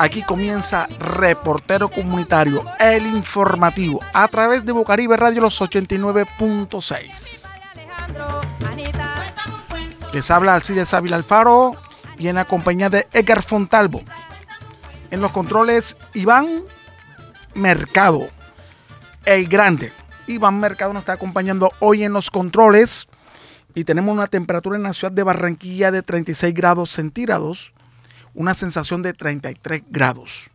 Aquí comienza Reportero Comunitario, el informativo, a través de Bocaribe Radio los 89.6. Les habla Alcides Ávila Alfaro y en la compañía de Edgar Fontalvo. En los controles, Iván Mercado, el grande. Iván Mercado nos está acompañando hoy en los controles y tenemos una temperatura en la ciudad de Barranquilla de 36 grados centígrados, una sensación de 33 grados.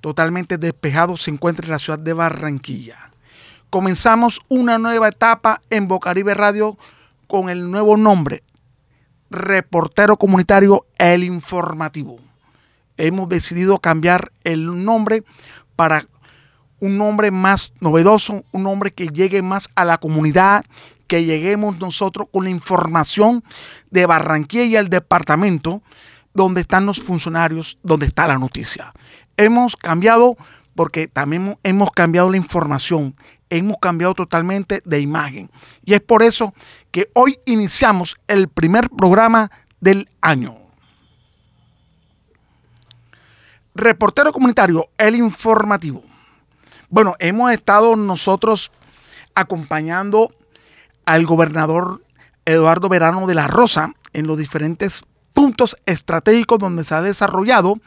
Totalmente despejado se encuentra en la ciudad de Barranquilla. Comenzamos una nueva etapa en Bocaribe Radio con el nuevo nombre, Reportero Comunitario El Informativo. Hemos decidido cambiar el nombre para un nombre más novedoso, un nombre que llegue más a la comunidad, que lleguemos nosotros con la información de Barranquilla y el departamento donde están los funcionarios, donde está la noticia. Hemos cambiado porque también hemos cambiado la información, hemos cambiado totalmente de imagen. Y es por eso que hoy iniciamos el primer programa del año. Reportero comunitario, el informativo. Bueno, hemos estado nosotros acompañando al gobernador Eduardo Verano de la Rosa en los diferentes puntos estratégicos donde se ha desarrollado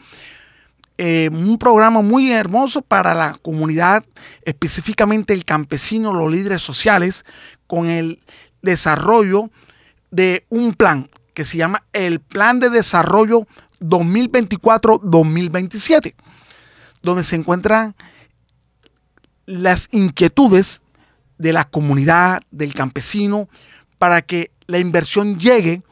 eh, un programa muy hermoso para la comunidad, específicamente el campesino, los líderes sociales, con el desarrollo de un plan que se llama el Plan de Desarrollo 2024-2027, donde se encuentran las inquietudes de la comunidad, del campesino, para que la inversión llegue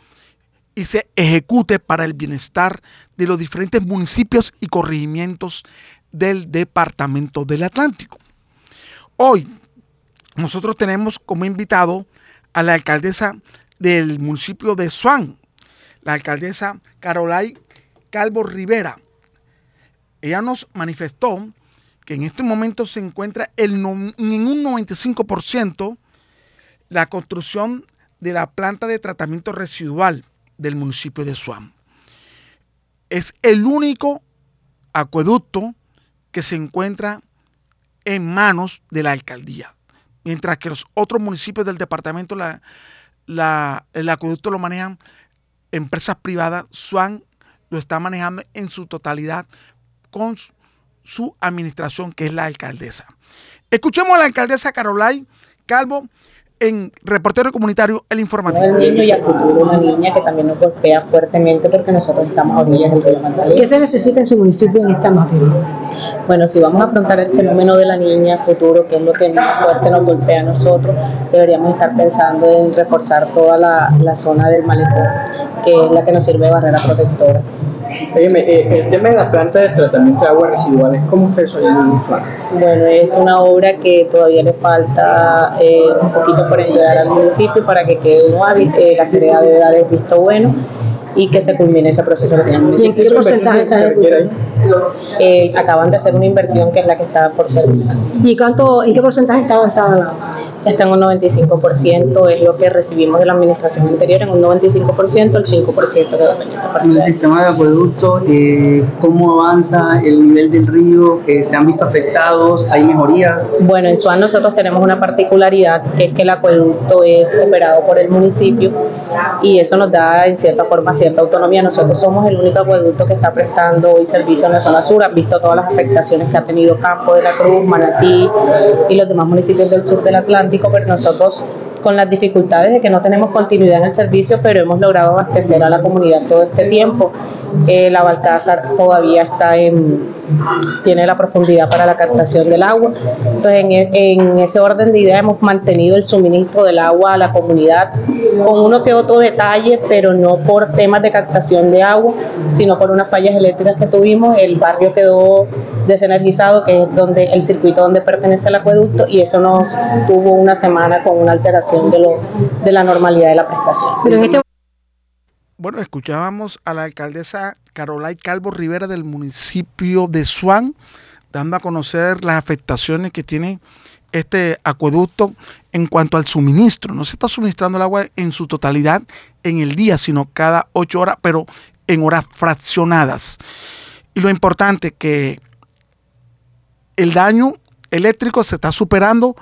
y se ejecute para el bienestar de los diferentes municipios y corregimientos del Departamento del Atlántico. Hoy nosotros tenemos como invitado a la alcaldesa del municipio de Swan, la alcaldesa Carolay Calvo Rivera. Ella nos manifestó que en este momento se encuentra en un 95% la construcción de la planta de tratamiento residual del municipio de Suam. Es el único acueducto que se encuentra en manos de la alcaldía, mientras que los otros municipios del departamento el acueducto lo manejan empresas privadas, Swan lo está manejando en su totalidad con su administración, que es la alcaldesa. Escuchemos a la alcaldesa Carolay Calvo en Reportero Comunitario El Informativo. El niño y al futuro una niña que también nos golpea fuertemente porque nosotros estamos a orillas del río Magdalena. ¿Qué se necesita en su municipio en esta materia? Bueno, si vamos a afrontar el fenómeno de la niña futuro, que es lo que más fuerte nos golpea a nosotros, deberíamos estar pensando en reforzar toda la, la zona del malecón, que es la que nos sirve de barrera protectora. Eh, el tema de la planta de tratamiento de aguas residuales, ¿cómo está eso en Bueno, es una obra que todavía le falta eh, un poquito por entregar al municipio para que quede un hábil. Eh, la seriedad debe dar el visto bueno y que se culmine ese proceso que tiene el municipio. ¿Y qué porcentaje está eh, Acaban de hacer una inversión que es la que está por terminar. ¿Y cuánto, en qué porcentaje está avanzada está en un 95%, es lo que recibimos de la administración anterior, en un 95%, el 5% quedó En el sistema de acueducto, eh, ¿cómo avanza el nivel del río? Eh, ¿Se han visto afectados? ¿Hay mejorías? Bueno, en Suan nosotros tenemos una particularidad, que es que el acueducto es operado por el municipio y eso nos da en cierta forma cierta autonomía. Nosotros somos el único acueducto que está prestando hoy servicio en la zona sur, han visto todas las afectaciones que ha tenido Campo de la Cruz, Manatí y los demás municipios del sur del Atlántico pero nosotros con las dificultades de que no tenemos continuidad en el servicio, pero hemos logrado abastecer a la comunidad todo este tiempo. Eh, la Balcázar todavía está en, tiene la profundidad para la captación del agua. Entonces, en, e, en ese orden de idea hemos mantenido el suministro del agua a la comunidad con uno que otro detalle, pero no por temas de captación de agua, sino por unas fallas eléctricas que tuvimos. El barrio quedó desenergizado, que es donde el circuito donde pertenece el acueducto, y eso nos tuvo una semana con una alteración de, lo, la normalidad de la prestación. Este bueno, escuchábamos a la alcaldesa Carolay Calvo Rivera del municipio de Suán, dando a conocer las afectaciones que tiene este acueducto en cuanto al suministro. No se está suministrando el agua en su totalidad en el día, sino cada ocho horas, pero en horas fraccionadas. Y lo importante que el daño eléctrico se está superando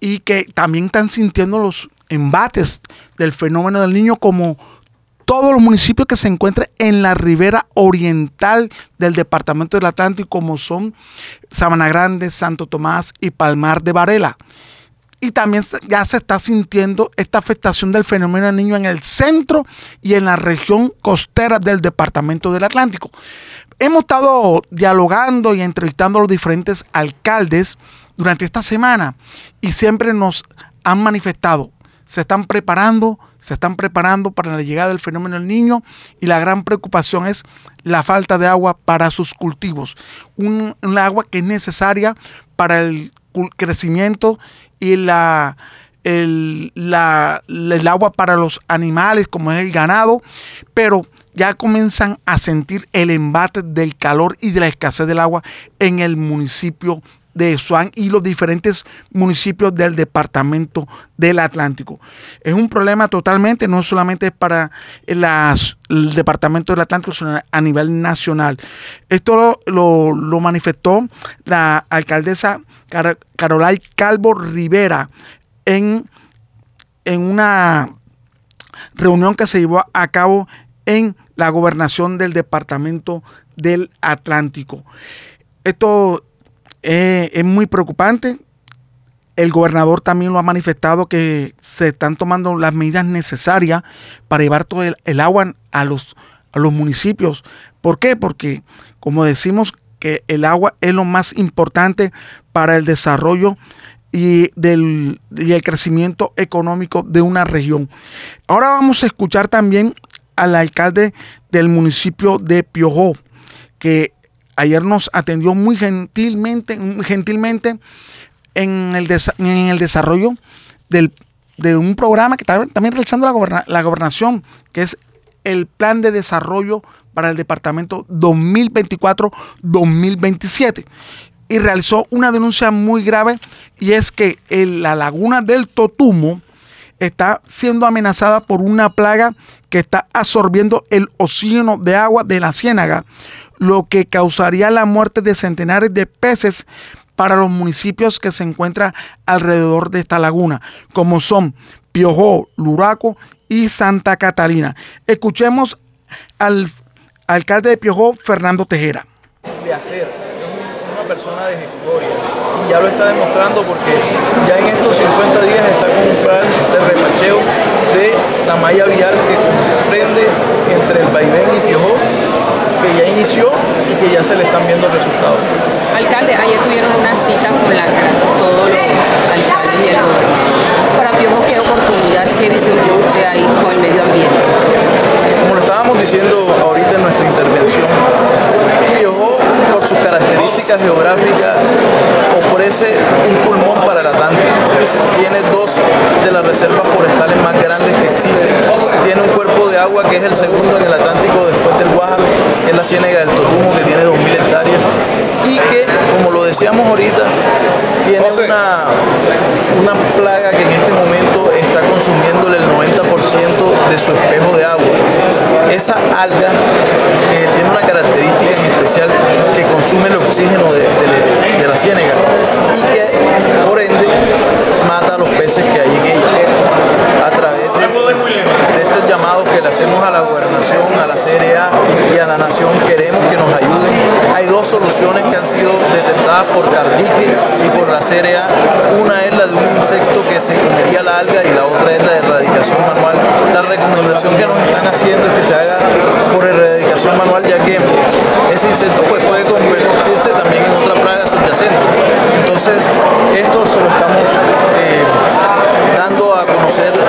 y que también están sintiendo los embates del fenómeno del niño como todos los municipios que se encuentran en la ribera oriental del departamento del Atlántico, como son Sabana Grande, Santo Tomás y Palmar de Varela. Y también ya se está sintiendo esta afectación del fenómeno del niño en el centro y en la región costera del departamento del Atlántico. Hemos estado dialogando y entrevistando a los diferentes alcaldes durante esta semana y siempre nos han manifestado se están preparando, se están preparando para la llegada del fenómeno del niño y la gran preocupación es la falta de agua para sus cultivos. Un, agua que es necesaria para el crecimiento y la, el, el agua para los animales como es el ganado, pero ya comienzan a sentir el embate del calor y de la escasez del agua en el municipio de Swan y los diferentes municipios del departamento del Atlántico. Es un problema totalmente, no solamente para las, el departamento del Atlántico, sino a nivel nacional. Esto lo, manifestó la alcaldesa Carolay Calvo Rivera en, en una reunión que se llevó a cabo en la gobernación del departamento del Atlántico. Esto eh, es muy preocupante. El gobernador también lo ha manifestado que se están tomando las medidas necesarias para llevar todo el, agua a los, a los municipios. ¿Por qué? Porque, como decimos, que el agua es lo más importante para el desarrollo y, del, y el crecimiento económico de una región. Ahora vamos a escuchar también al alcalde del municipio de Piojó, que ayer nos atendió muy gentilmente, gentilmente en el, desarrollo de un programa que está también realizando la, la gobernación, que es el Plan de Desarrollo para el Departamento 2024-2027. Y realizó una denuncia muy grave y es que la laguna del Totumo está siendo amenazada por una plaga que está absorbiendo el oxígeno de agua de la ciénaga, lo que causaría la muerte de centenares de peces para los municipios que se encuentran alrededor de esta laguna, como son Piojó, Luraco y Santa Catalina. Escuchemos al alcalde de Piojó, Fernando Tejera. De hacer, una persona de ejecutoria y ya lo está demostrando porque ya en estos 50 días está con un plan de repacheo de la malla vial que comprende entre el Vaivén y Piojó que ya inició y que ya se le están viendo resultados. Alcalde, ayer tuvieron una cita con la todos los alcaldes y el gobierno. Para Piojo, ¿qué oportunidad, qué visión tiene usted ahí con el medio ambiente? Como lo estábamos diciendo ahorita en nuestra intervención, Piojo, por sus características geográficas, ofrece un pulmón para el Atlántico. Tiene dos de las reservas forestales más grandes que existen. Tiene un cuerpo de agua que es el segundo en el Atlántico después del Guajar, que es la ciénaga del Totumo, que tiene 2.000 hectáreas. Y que, como lo decíamos ahorita, tiene una, una plaga que en este momento está consumiéndole el 90% de su espejo de agua. Esa alga eh, tiene una característica en especial que el oxígeno de, la ciénaga y que por ende mata a los peces que hay en ella a través de, estos llamados que le hacemos a la gobernación, a la CRA y a la nación, queremos que nos ayuden. Hay dos soluciones que han sido detectadas por Cardique y por la CRA. Una es insecto que se comería la alga y la otra es la erradicación manual. La recomendación que nos están haciendo es que se haga por erradicación manual, ya que ese insecto pues, puede convertirse también en otra plaga subyacente. Entonces, esto se lo estamos eh, dando a conocer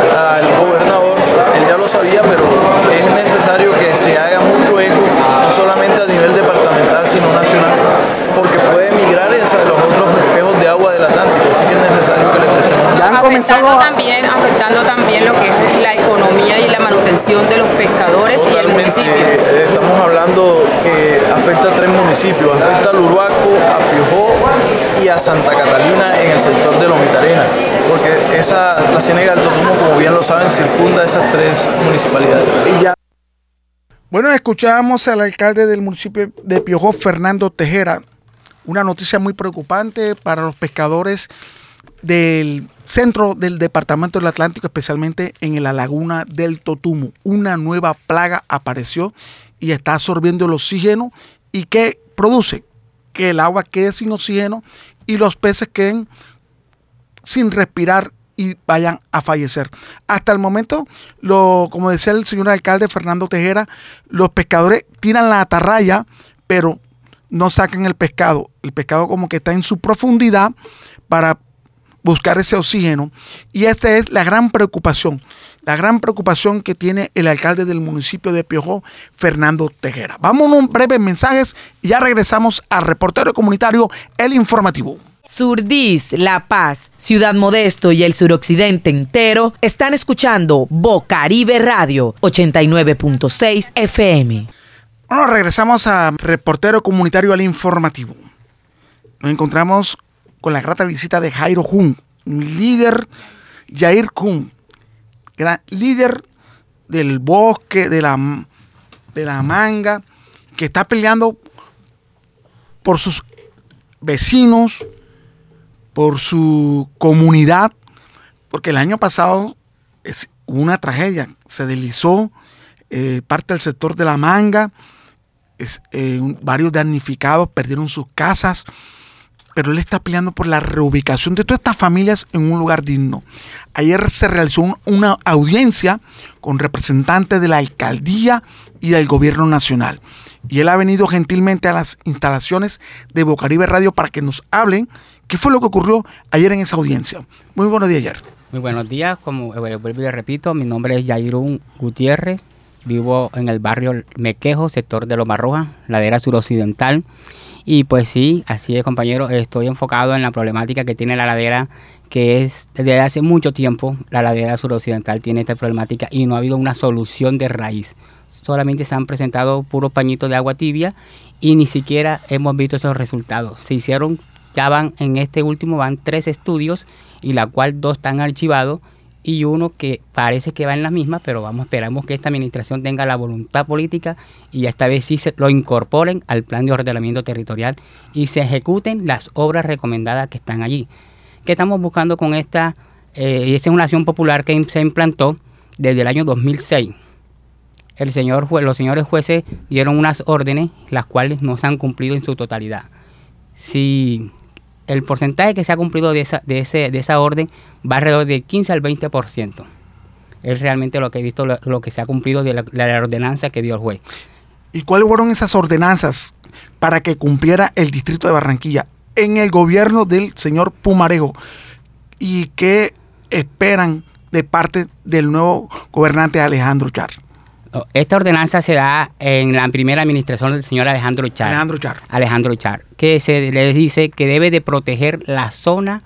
Afectando también, afectando también lo que es la economía y la manutención de los pescadores y el municipio. Eh, estamos hablando que afecta a tres municipios, afecta a Luruaco, a Piojó y a Santa Catalina en el sector de Lomitarena, porque esa, la Ciénaga del Totumo, como bien lo saben, circunda esas tres municipalidades. Y ya Bueno, escuchamos al alcalde del municipio de Piojó, Fernando Tejera. Una noticia muy preocupante para los pescadores del centro del departamento del Atlántico, especialmente en la laguna del Totumo. Una nueva plaga apareció y está absorbiendo el oxígeno y que produce que el agua quede sin oxígeno y los peces queden sin respirar y vayan a fallecer. Hasta el momento, lo, como decía el señor alcalde Fernando Tejera, los pescadores tiran la atarraya, pero no sacan el pescado. El pescado como que está en su profundidad para buscar ese oxígeno. Y esta es la gran preocupación, la gran preocupación que tiene el alcalde del municipio de Piojó, Fernando Tejera. Vamos a unos breves mensajes y ya regresamos al reportero comunitario El Informativo. Surdís, La Paz, Ciudad Modesto y el suroccidente entero están escuchando Bocaribe Radio 89.6 FM. Bueno, regresamos a reportero comunitario El Informativo. Nos encontramos con la grata visita de Jairo Jun, un líder, Jair Kun, gran líder del bosque, de la, de la manga, que está peleando por sus vecinos, por su comunidad, porque el año pasado es, una tragedia, se deslizó eh, parte del sector de la manga, eh, varios damnificados perdieron sus casas, pero él está peleando por la reubicación de todas estas familias en un lugar digno. Ayer se realizó un, una audiencia con representantes de la alcaldía y del gobierno nacional. Y él ha venido gentilmente a las instalaciones de Bocaribe Radio para que nos hablen qué fue lo que ocurrió ayer en esa audiencia. Muy buenos días, ayer. Muy buenos días, como eh, vuelvo y le repito, mi nombre es Jairun Gutiérrez, vivo en el barrio Mequejo, sector de Loma Roja, ladera suroccidental. Y pues sí, así es compañero, estoy enfocado en la problemática que tiene la ladera, que es desde hace mucho tiempo la ladera suroccidental tiene esta problemática y no ha habido una solución de raíz. Solamente se han presentado puros pañitos de agua tibia y ni siquiera hemos visto esos resultados. Se hicieron, ya van en este último, van tres estudios y la cual dos están archivados y uno que parece que va en la misma, pero vamos, esperamos que esta administración tenga la voluntad política y esta vez sí se lo incorporen al plan de ordenamiento territorial y se ejecuten las obras recomendadas que están allí. ¿Qué estamos buscando con esta? Eh, esa es una acción popular que se implantó desde el año 2006. El señor, los señores jueces dieron unas órdenes, las cuales no se han cumplido en su totalidad. Si el porcentaje que se ha cumplido de esa, de ese, de esa orden va alrededor del 15 al 20%. Es realmente lo que he visto, lo, que se ha cumplido de la, la, ordenanza que dio el juez. ¿Y cuáles fueron esas ordenanzas para que cumpliera el distrito de Barranquilla en el gobierno del señor Pumarejo? ¿Y qué esperan de parte del nuevo gobernante Alejandro Char? Esta ordenanza se da en la primera administración del señor Alejandro Char. Alejandro Char. Alejandro Char, que se le dice que debe de proteger la zona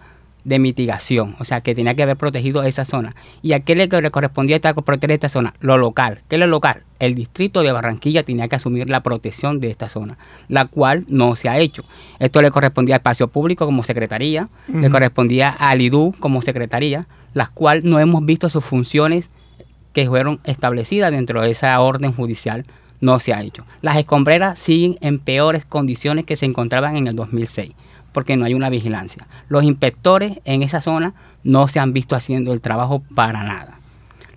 de mitigación, o sea, que tenía que haber protegido esa zona. ¿Y a qué le, le correspondía esta, proteger esta zona? Lo local. ¿Qué es lo local? El distrito de Barranquilla tenía que asumir la protección de esta zona, la cual no se ha hecho. Esto le correspondía a Espacio Público como secretaría, uh -huh. le correspondía al IDU como secretaría, las cuales no hemos visto sus funciones que fueron establecidas dentro de esa orden judicial no se ha hecho. Las escombreras siguen en peores condiciones que se encontraban en el 2006 porque no hay una vigilancia. Los inspectores en esa zona no se han visto haciendo el trabajo para nada.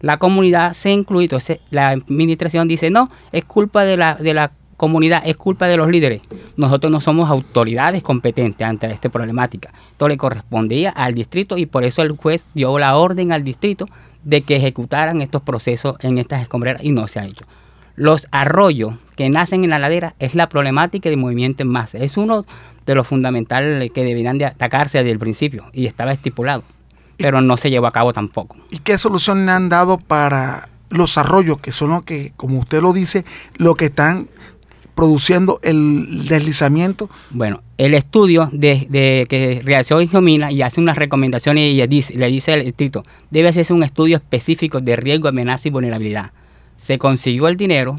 La comunidad se incluye, entonces la administración dice, no, es culpa de la, de la comunidad, es culpa de los líderes. Nosotros no somos autoridades competentes ante esta problemática. Esto le correspondía al distrito y por eso el juez dio la orden al distrito de que ejecutaran estos procesos en estas escombreras y no se ha hecho. Los arroyos que nacen en la ladera es la problemática de movimiento en masa. Es uno de los fundamentales que deberían de atacarse desde el principio y estaba estipulado, pero no se llevó a cabo tampoco. ¿Y qué solución le han dado para los arroyos, que son los que, como usted lo dice, lo que están produciendo el deslizamiento? Bueno, el estudio de, que realizó Injomina y hace unas recomendaciones y le dice, le dice al distrito, debe hacerse un estudio específico de riesgo, amenaza y vulnerabilidad. Se consiguió el dinero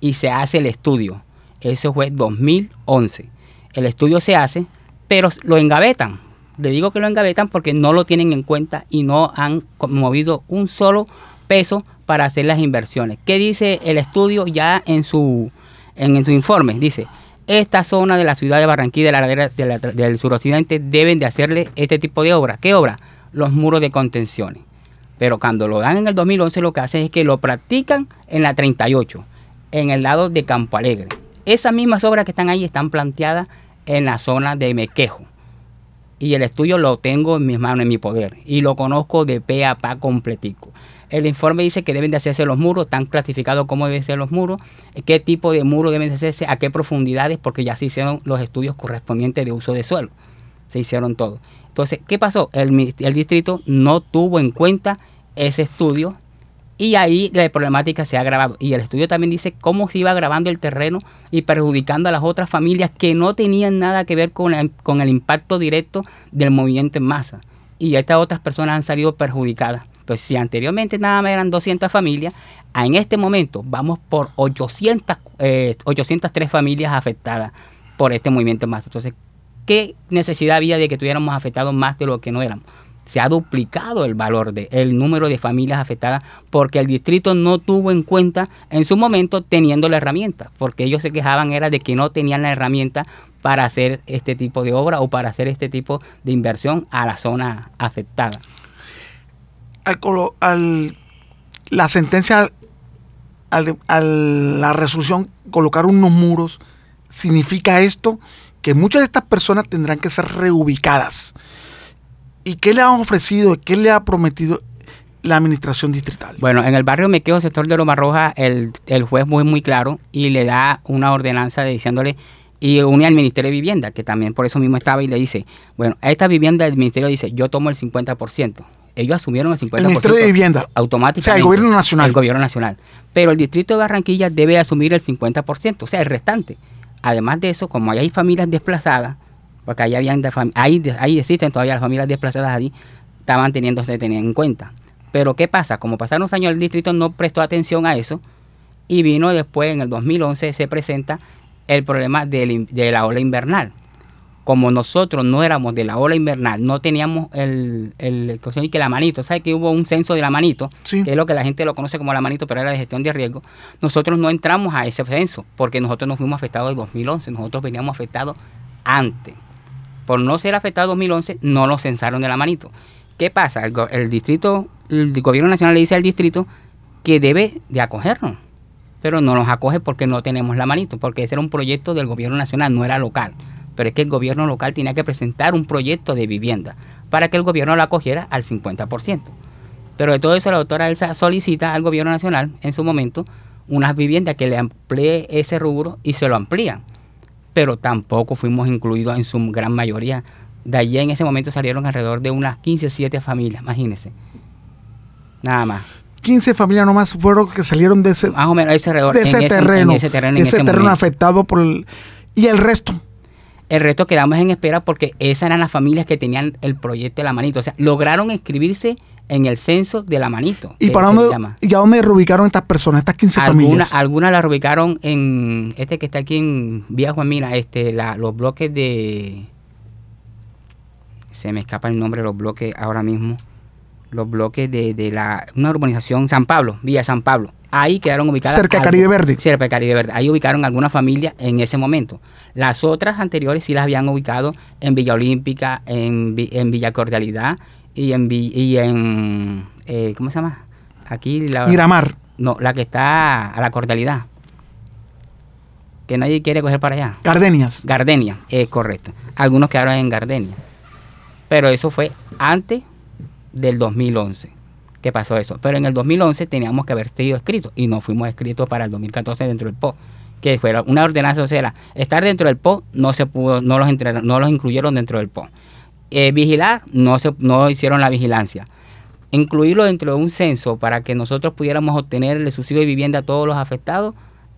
y se hace el estudio. Eso fue 2011. El estudio se hace, pero lo engavetan. Le digo que lo engavetan porque no lo tienen en cuenta y no han movido un solo peso para hacer las inversiones. ¿Qué dice el estudio ya en su, en, su informe? Dice, esta zona de la ciudad de Barranquilla, de la ladera de la- del suroccidente, deben de hacerle este tipo de obra. ¿Qué obra? Los muros de contenciones. Pero cuando lo dan en el 2011, lo que hacen es que lo practican en la 38, en el lado de Campo Alegre. Esas mismas obras que están ahí están planteadas en la zona de Mequejo. Y el estudio lo tengo en mis manos, en mi poder. Y lo conozco de pe a pa completico. El informe dice que deben de hacerse los muros, están clasificados cómo deben ser los muros, qué tipo de muro deben de hacerse, a qué profundidades, porque ya se hicieron los estudios correspondientes de uso de suelo. Se hicieron todo. Entonces, ¿qué pasó? El, el distrito no tuvo en cuenta ese estudio y ahí la problemática se ha agravado. Y el estudio también dice cómo se iba agravando el terreno y perjudicando a las otras familias que no tenían nada que ver con, la- con el impacto directo del movimiento en masa. Y estas otras personas han salido perjudicadas. Entonces, si anteriormente nada más eran 200 familias, en este momento vamos por 800, eh, 803 familias afectadas por este movimiento en masa. Entonces, ¿qué necesidad había de que tuviéramos afectados más de lo que no éramos? Se ha duplicado el valor de el número de familias afectadas porque el distrito no tuvo en cuenta en su momento teniendo la herramienta, porque ellos se quejaban era de que no tenían la herramienta para hacer este tipo de obra o para hacer este tipo de inversión a la zona afectada. Al, la sentencia, al, la resolución, colocar unos muros, significa esto que muchas de estas personas tendrán que ser reubicadas. ¿Y qué le han ofrecido, qué le ha prometido la administración distrital? Bueno, en el barrio Mequeo, sector de Loma Roja, el, el juez muy muy claro y le da una ordenanza de diciéndole y une al Ministerio de Vivienda, que también por eso mismo estaba y le dice, bueno, a esta vivienda el Ministerio dice, yo tomo el 50%. Ellos asumieron el 50%. El Ministerio de Vivienda. Automáticamente. O sea, el gobierno nacional. El gobierno nacional. Pero el distrito de Barranquilla debe asumir el 50%, o sea, el restante. Además de eso, como hay familias desplazadas, porque ahí, habían de ahí, existen todavía las familias desplazadas allí, estaban teniéndose tener en cuenta. Pero ¿qué pasa? Como pasaron los años, el distrito no prestó atención a eso y vino después, en el 2011, se presenta el problema del de la ola invernal. Como nosotros no éramos de la ola invernal, no teníamos el, el que la manito, ¿sabes que hubo un censo de la manito? Sí. Que es lo que la gente lo conoce como la manito, pero era de gestión de riesgo. Nosotros no entramos a ese censo porque nosotros nos fuimos afectados en 2011, nosotros veníamos afectados antes. Por no ser afectados en 2011, no nos censaron de la manito. ¿Qué pasa? El, el distrito, el gobierno nacional le dice al distrito que debe de acogernos, pero no nos acoge porque no tenemos la manito, porque ese era un proyecto del gobierno nacional, no era local. Pero es que el gobierno local tenía que presentar un proyecto de vivienda para que el gobierno lo acogiera al 50%. Pero de todo eso la doctora Elsa solicita al gobierno nacional en su momento unas viviendas que le amplíe ese rubro y se lo amplían. Pero tampoco fuimos incluidos en su gran mayoría. De allí en ese momento salieron alrededor de unas 15 o 7 familias, imagínense. Nada más. 15 familias nomás fueron que salieron de ese, Más o menos ese alrededor. de en ese ese- en terreno, ese terreno, de en ese ese terreno momento. afectado por el... Y el resto, El resto quedamos en espera porque esas eran las familias que tenían el proyecto de la manito. O sea, lograron inscribirse en el censo de la manito. ¿y para dónde, y a dónde reubicaron estas personas, estas 15 Algunas familias? algunas la reubicaron en este que está aquí en Vía Juan este, la, los bloques de. Se me escapa el nombre de los bloques ahora mismo. Los bloques de, de la una urbanización San Pablo, Villa San Pablo. Ahí quedaron ubicadas. Cerca de Caribe Verde. Cerca de Caribe Verde. Ahí ubicaron algunas familias en ese momento. Las otras anteriores sí las habían ubicado en Villa Olímpica, en, Vi- en Villa Cordialidad y en, Vi- y en eh, ¿cómo se llama? Aquí la Miramar. no, la que está a la cordialidad. Que nadie quiere coger para allá. Gardenias. Gardenia, es correcto. Algunos quedaron en Gardenia. Pero eso fue antes del 2011 que pasó eso. Pero en el 2011 teníamos que haber sido escritos y no fuimos escritos para el 2014 dentro del PO. Que fuera una ordenanza, o sea, estar dentro del PO no se pudo, no los, entre- no los incluyeron dentro del PO. Eh, vigilar, no, se, no hicieron la vigilancia. Incluirlo dentro de un censo para que nosotros pudiéramos obtener el subsidio de vivienda a todos los afectados,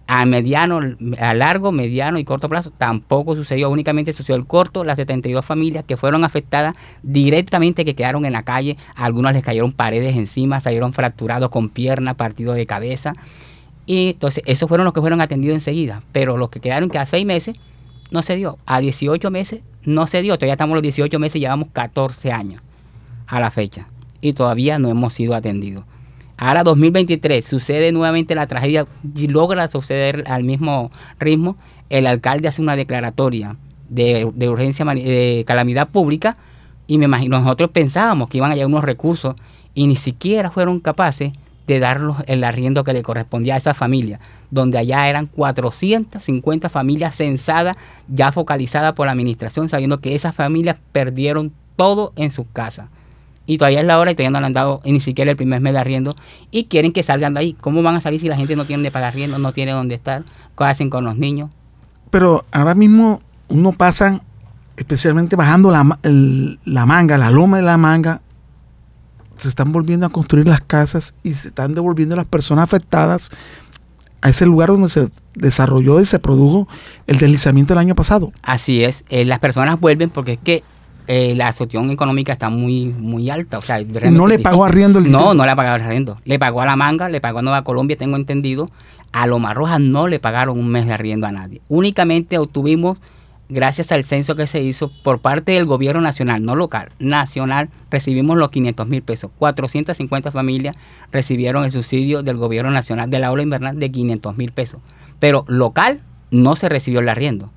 a mediano, a largo, mediano y corto plazo, tampoco sucedió, únicamente sucedió el corto, las 72 familias que fueron afectadas directamente, que quedaron en la calle, a algunos les cayeron paredes encima, salieron fracturados con pierna, partido de cabeza, y entonces esos fueron los que fueron atendidos enseguida, pero los que quedaron que a seis meses no se dio, a 18 meses no se dio, todavía estamos los 18 meses llevamos 14 años a la fecha, y todavía no hemos sido atendidos. Ahora 2023 sucede nuevamente la tragedia y logra suceder al mismo ritmo. El alcalde hace una declaratoria de, urgencia, de calamidad pública y me imagino, nosotros pensábamos que iban a llegar unos recursos y ni siquiera fueron capaces de darlos el arriendo que le correspondía a esa familia, donde allá eran 450 familias censadas, ya focalizadas por la administración, sabiendo que esas familias perdieron todo en sus casas. Y todavía es la hora y todavía no le han dado ni siquiera el primer mes de arriendo y quieren que salgan de ahí. ¿Cómo van a salir si la gente no tiene de pagar arriendo, no tiene dónde estar? ¿Qué hacen con los niños? Pero ahora mismo uno pasa, especialmente bajando la, el- la manga, la loma de la manga, se están volviendo a construir las casas y se están devolviendo las personas afectadas a ese lugar donde se desarrolló y se produjo el deslizamiento el año pasado. Así es, eh, las personas vuelven porque es que eh, la situación económica está muy muy alta. O sea, no le pagó arriendo el No, no le el arriendo. Le pagó a La Manga, le pagó a Nueva Colombia, tengo entendido. A Loma Roja no le pagaron un mes de arriendo a nadie. Únicamente obtuvimos, gracias al censo que se hizo por parte del gobierno nacional, no local, nacional, recibimos los 500 mil pesos. 450 familias recibieron el subsidio del gobierno nacional de la ola invernal de 500 mil pesos. Pero local no se recibió el arriendo.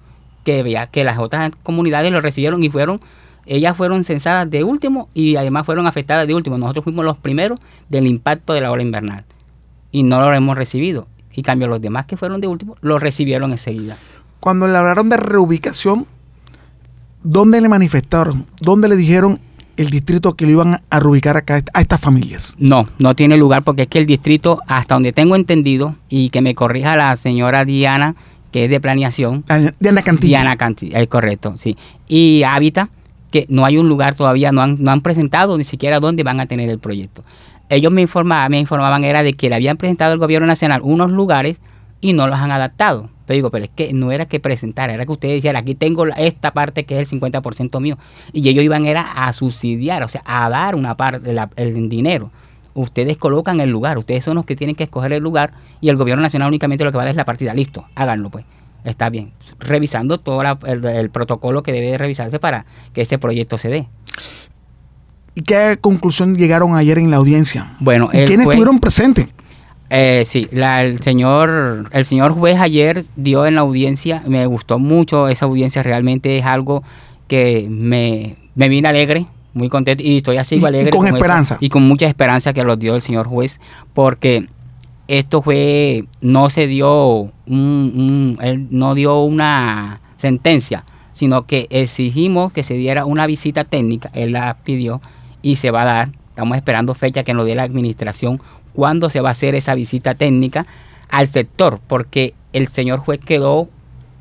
Que veía que las otras comunidades lo recibieron y fueron ellas fueron censadas de último y además fueron afectadas de último. Nosotros fuimos los primeros del impacto de la ola invernal y no lo hemos recibido. Y cambio los demás que fueron de último lo recibieron enseguida. Cuando le hablaron de reubicación, ¿dónde le manifestaron? ¿Dónde le dijeron el distrito que lo iban a reubicar acá a estas familias? No, no tiene lugar porque es que el distrito, hasta donde tengo entendido, y que me corrija la señora Diana, que es de planeación, Diana Cantilla. Diana Canti, es correcto, sí. Y Hábitat, que no hay un lugar todavía, no han, no han presentado ni siquiera dónde van a tener el proyecto. Ellos me informaban, me informaban era de que le habían presentado al gobierno nacional unos lugares y no los han adaptado. Pero digo, pero es que no era que presentara, era que ustedes dijeran, aquí tengo la- esta parte que es el 50% mío. Y ellos iban era a subsidiar, o sea, a dar una parte del dinero. Ustedes colocan el lugar, ustedes son los que tienen que escoger el lugar y el gobierno nacional únicamente lo que va a dar es la partida. Listo, háganlo pues. Está bien. Revisando todo la- el, el protocolo que debe de revisarse para que este proyecto se dé. ¿Y qué conclusión llegaron ayer en la audiencia? Bueno, ¿Y quiénes juez- estuvieron presentes? Eh, sí, la- el señor el señor juez ayer dio en la audiencia, me gustó mucho esa audiencia, realmente es algo que me, me vine alegre, muy contento y estoy así Y- y alegre. con eso, esperanza. y con mucha esperanza que lo dio el señor juez, porque esto fue, no se dio un, él no dio una sentencia, sino que exigimos que se diera una visita técnica, él la pidió y se va a dar, estamos esperando fecha que nos dé la administración, cuándo se va a hacer esa visita técnica al sector, porque el señor juez quedó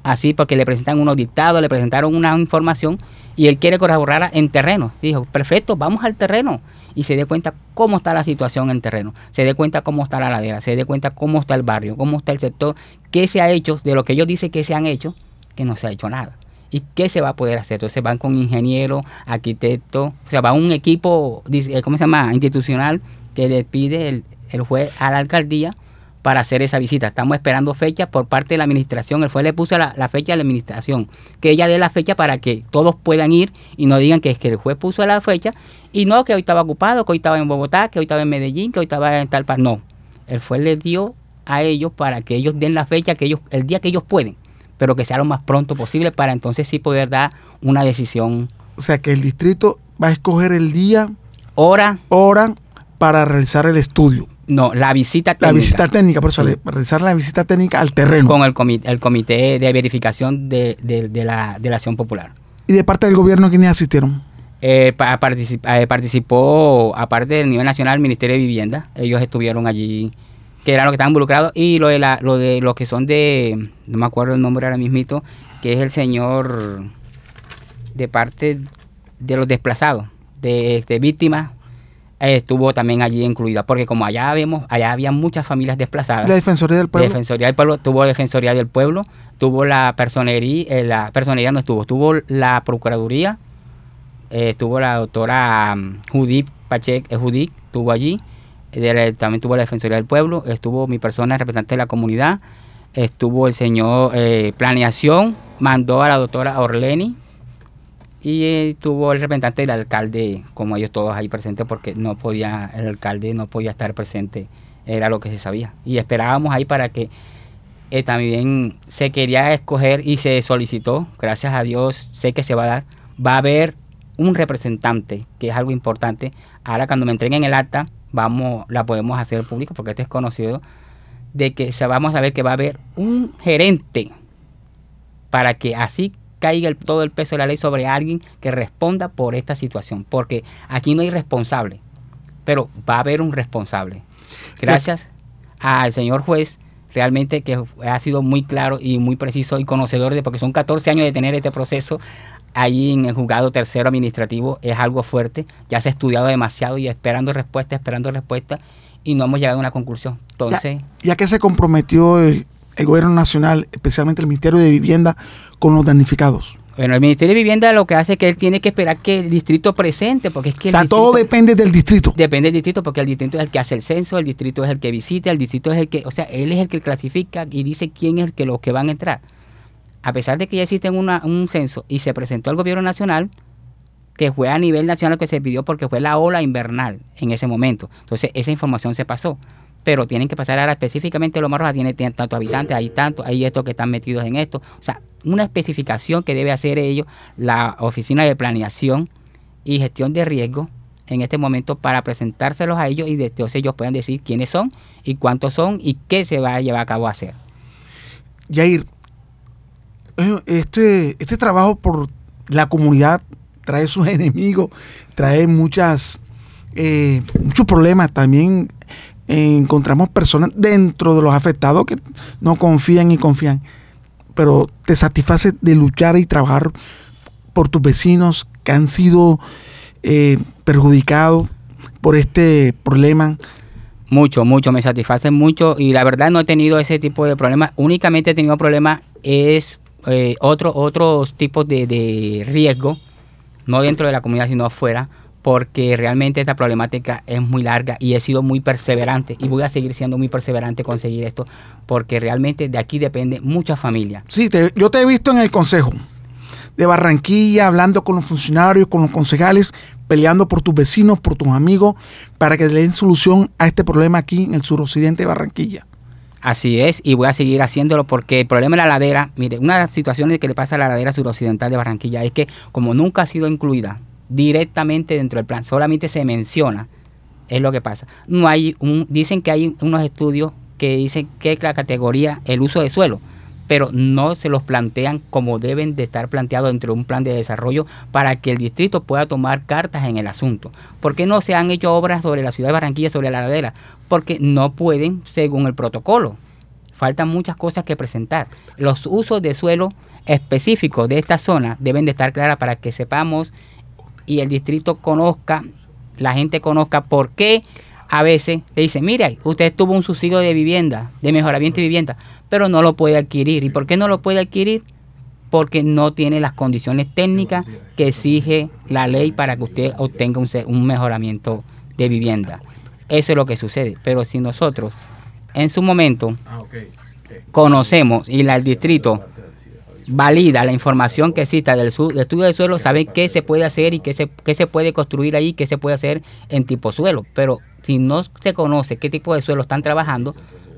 así porque le presentan unos dictados, le presentaron una información y él quiere corroborar en terreno. Dijo, perfecto, vamos al terreno y se dé cuenta cómo está la situación en terreno, se dé cuenta cómo está la ladera, se dé cuenta cómo está el barrio, cómo está el sector, qué se ha hecho, de lo que ellos dicen que se han hecho, que no se ha hecho nada. ¿Y qué se va a poder hacer? Entonces van con ingenieros, arquitectos, o sea, va un equipo, dice- ¿cómo se llama? Institucional que le pide el, el juez a la alcaldía para hacer esa visita. Estamos esperando fecha por parte de la administración. El juez le puso la, la fecha a la administración, que ella dé la fecha para que todos puedan ir y no digan que es que el juez puso la fecha y no que hoy estaba ocupado, que hoy estaba en Bogotá, que hoy estaba en Medellín, que hoy estaba en tal. No, el juez le dio a ellos para que ellos den la fecha que ellos, el día que ellos pueden, pero que sea lo más pronto posible para entonces sí poder dar una decisión. O sea que el distrito va a escoger el día, Hora, hora para realizar el estudio. No, la visita La técnica. visita técnica, por eso, Sí. realizar la visita técnica al terreno. con el comité, el comité de verificación de, de- de la, de la acción popular. y de parte del gobierno, ¿quiénes asistieron? Eh, pa- particip- eh, participó, aparte del nivel nacional, el Ministerio de Vivienda. Ellos estuvieron allí, que eran los que estaban involucrados. Y lo de, la, lo de los que son de, no me acuerdo el nombre ahora mismito, que es el señor de parte de los desplazados, de, de víctimas, estuvo también allí incluida. Porque como allá vemos, allá había muchas familias desplazadas. La Defensoría del Pueblo. Defensoría del Pueblo, tuvo Defensoría del Pueblo, tuvo la personería, eh, la personería no estuvo, tuvo la Procuraduría, eh, estuvo la doctora mm, Judith Pacheco, eh, Judith, estuvo allí, de la- también tuvo la Defensoría del Pueblo, estuvo mi persona representante de la comunidad, estuvo el señor Planeación, mandó a la doctora Orleni, Y eh, tuvo el representante del alcalde, como ellos todos ahí presentes, porque no podía, el alcalde no podía estar presente, era lo que se sabía. Y esperábamos ahí para que eh, también se quería escoger y se solicitó, gracias a Dios, sé que se va a dar, va a haber un representante, que es algo importante. Ahora cuando me entreguen el acta, vamos, la podemos hacer público porque esto es conocido, de que se, vamos a ver que va a haber un gerente para que así caiga el- todo el peso de la ley sobre alguien que responda por esta situación, porque aquí no hay responsable, pero va a haber un responsable. Gracias al señor juez, realmente que ha sido muy claro y muy preciso y conocedor de, porque son 14 años de tener este proceso ahí en el juzgado tercero administrativo, es algo fuerte, ya se ha estudiado demasiado y esperando respuesta, esperando respuesta, y no hemos llegado a una conclusión. Entonces... Ya que se comprometió el, el gobierno nacional, especialmente el Ministerio de Vivienda, con los damnificados. Bueno, el Ministerio de Vivienda lo que hace es que él tiene que esperar que el distrito presente, porque es que O el sea, todo depende del distrito. depende del distrito, porque el distrito es el que hace el censo, el distrito es el que visita, el distrito es el que, o sea, él es el que clasifica y dice quién es el que los que van a entrar. A pesar de que ya existe una- un censo y se presentó al gobierno nacional, que fue a nivel nacional que se pidió porque fue la ola invernal en ese momento. Entonces, esa información se pasó. Pero tienen que pasar ahora específicamente Loma Roja, tiene, tiene tantos habitantes, hay tanto, hay estos que están metidos en esto. O sea, una especificación que debe hacer ellos, la Oficina de Planeación y Gestión de Riesgo, en este momento para presentárselos a ellos y de entonces ellos puedan decir quiénes son y cuántos son y qué se va a llevar a cabo a hacer. Yair, eh, este, este trabajo por la comunidad trae sus enemigos, trae muchas, eh, muchos problemas. También encontramos personas dentro de los afectados que no confían y confían. Pero te satisface de luchar y trabajar por tus vecinos que han sido eh, perjudicados por este problema. Mucho, mucho, me satisface mucho y la verdad no he tenido ese tipo de problemas. Únicamente he tenido problemas es eh, otro, otros tipos de, de riesgo, no dentro de la comunidad sino afuera, porque realmente esta problemática es muy larga y he sido muy perseverante y voy a seguir siendo muy perseverante conseguir esto, porque realmente de aquí depende mucha familia. Sí, te- yo te he visto en el consejo de Barranquilla, hablando con los funcionarios, con los concejales, peleando por tus vecinos, por tus amigos, para que le den solución a este problema aquí en el suroccidente de Barranquilla. Así es, y voy a seguir haciéndolo porque el problema de la ladera, mire, una de las situaciones que le pasa a la ladera suroccidental de Barranquilla es que como nunca ha sido incluida directamente dentro del plan, solamente se menciona, es lo que pasa. No hay un, dicen que hay unos estudios que dicen que la categoría el uso de suelo, pero no se los plantean como deben de estar planteados dentro de un plan de desarrollo para que el distrito pueda tomar cartas en el asunto. ¿Por qué no se han hecho obras sobre la ciudad de Barranquilla, sobre la ladera? Porque no pueden según el protocolo. Faltan muchas cosas que presentar. Los usos de suelo específicos de esta zona deben de estar claras para que sepamos y el distrito conozca, la gente conozca por qué a veces le dicen, mire, usted tuvo un subsidio de vivienda, de mejoramiento de vivienda, pero no lo puede adquirir. ¿Y por qué no lo puede adquirir? Porque no tiene las condiciones técnicas que exige la ley para que usted obtenga un, un mejoramiento de vivienda. Eso es lo que sucede. Pero si nosotros en su momento conocemos y la, el distrito valida la información que exista del, estudio del suelo, sabe qué se puede hacer y qué se, qué se puede construir ahí, qué se puede hacer en tipo suelo. Pero si no se conoce qué tipo de suelo están trabajando,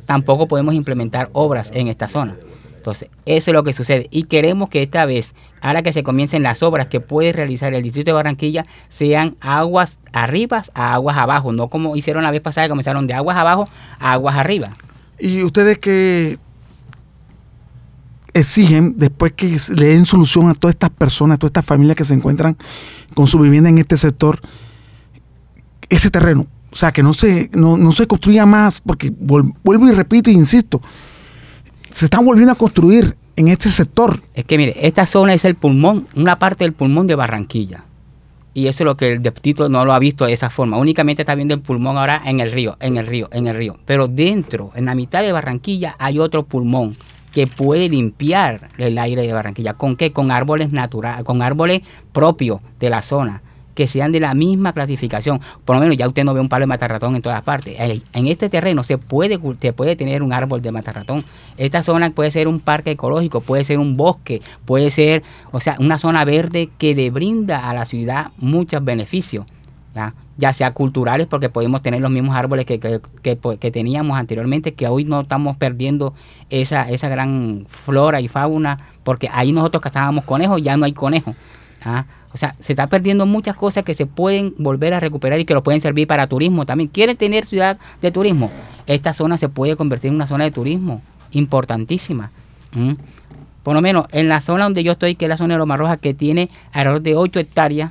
tampoco podemos implementar obras en esta zona. Entonces, eso es lo que sucede. Y queremos que esta vez, ahora que se comiencen las obras que puede realizar el Distrito de Barranquilla, sean aguas arriba a aguas abajo, no como hicieron la vez pasada, comenzaron de aguas abajo a aguas arriba. Y ustedes que exigen, después que le den solución a todas estas personas, a todas estas familias que se encuentran con su vivienda en este sector, ese terreno, o sea, que no se, no, no se construya más, porque vuelvo y repito e insisto, se están volviendo a construir en este sector. Es que mire, esta zona es el pulmón, una parte del pulmón de Barranquilla. Y eso es lo que el distrito no lo ha visto de esa forma. Únicamente está viendo el pulmón ahora en el río, en el río, en el río. Pero dentro, en la mitad de Barranquilla, hay otro pulmón que puede limpiar el aire de Barranquilla. ¿Con qué? Con árboles naturales, con árboles propios de la zona, que sean de la misma clasificación. Por lo menos ya usted no ve un palo de matarratón en todas partes. En este terreno se puede, se puede tener un árbol de matarratón. Esta zona puede ser un parque ecológico, puede ser un bosque, puede ser, o sea, una zona verde que le brinda a la ciudad muchos beneficios. ¿ya? Ya sea culturales, porque podemos tener los mismos árboles que, que- que teníamos anteriormente, que hoy no estamos perdiendo esa, esa gran flora y fauna, porque ahí nosotros cazábamos conejos, ya no hay conejos. ¿ah? O sea, se está perdiendo muchas cosas que se pueden volver a recuperar y que lo pueden servir para turismo también. ¿Quieren tener ciudad de turismo? Esta zona se puede convertir en una zona de turismo importantísima. Por lo menos en la zona donde yo estoy, que es la zona de Loma Roja, que tiene alrededor de 8 hectáreas